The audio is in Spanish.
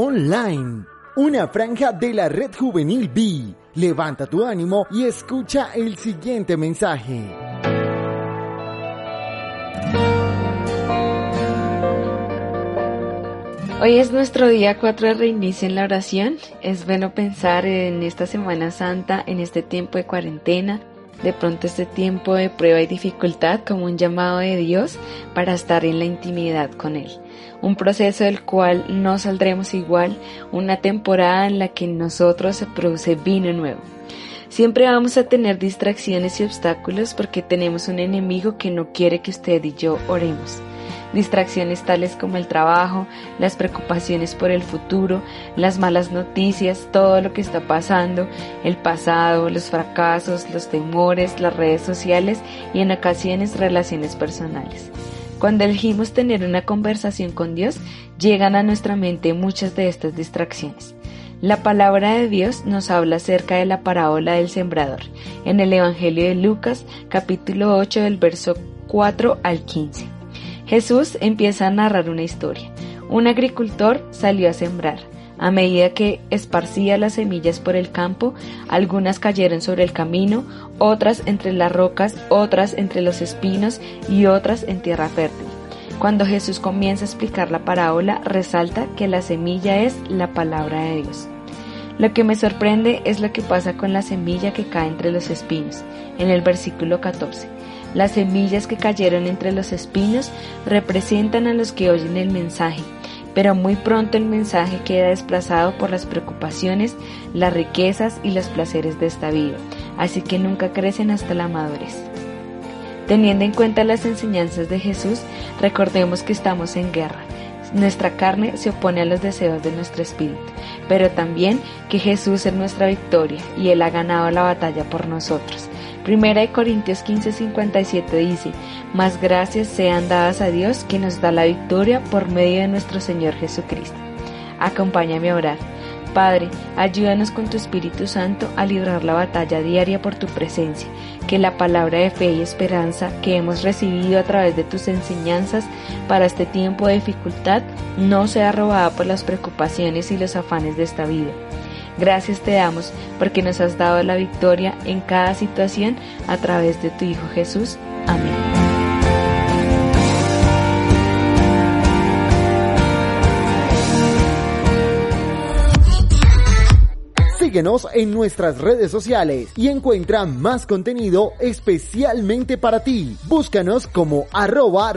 Online, una franja de la red juvenil B. Levanta tu ánimo y escucha el siguiente mensaje. Hoy es nuestro día 4 de reinicio en la oración. Es bueno pensar en esta Semana Santa, en este tiempo de cuarentena, de pronto este tiempo de prueba y dificultad como un llamado de Dios para estar en la intimidad con Él. Un proceso del cual no saldremos igual, una temporada en la que en nosotros se produce vino nuevo. Siempre vamos a tener distracciones y obstáculos porque tenemos un enemigo que no quiere que usted y yo oremos distracciones tales como el trabajo, las preocupaciones por el futuro, las malas noticias, todo lo que está pasando, el pasado, los fracasos, los temores, las redes sociales y en ocasiones relaciones personales. Cuando elegimos tener una conversación con Dios, llegan a nuestra mente muchas de estas distracciones. La palabra de Dios nos habla acerca de la parábola del sembrador en el Evangelio de Lucas capítulo 8 del verso 4 al 15. Jesús empieza a narrar una historia. Un agricultor salió a sembrar. A medida que esparcía las semillas por el campo, algunas cayeron sobre el camino, otras entre las rocas, otras entre los espinos y otras en tierra fértil. Cuando Jesús comienza a explicar la parábola, resalta que la semilla es la palabra de Dios. Lo que me sorprende es lo que pasa con la semilla que cae entre los espinos, en el versículo 14. Las semillas que cayeron entre los espinos representan a los que oyen el mensaje, pero muy pronto el mensaje queda desplazado por las preocupaciones, las riquezas y los placeres de esta vida, así que nunca crecen hasta la madurez. Teniendo en cuenta las enseñanzas de Jesús, recordemos que estamos en guerra. Nuestra carne se opone a los deseos de nuestro espíritu, pero también que Jesús es nuestra victoria y Él ha ganado la batalla por nosotros. Primera de Corintios 15:57 dice, Más gracias sean dadas a Dios que nos da la victoria por medio de nuestro Señor Jesucristo. Acompáñame a orar. Padre, ayúdanos con tu Espíritu Santo a librar la batalla diaria por tu presencia, que la palabra de fe y esperanza que hemos recibido a través de tus enseñanzas para este tiempo de dificultad no sea robada por las preocupaciones y los afanes de esta vida Gracias te damos porque nos has dado la victoria en cada situación a través de tu Hijo Jesús. Amén. Síguenos en nuestras redes sociales y encuentra más contenido especialmente para ti. Búscanos como arroba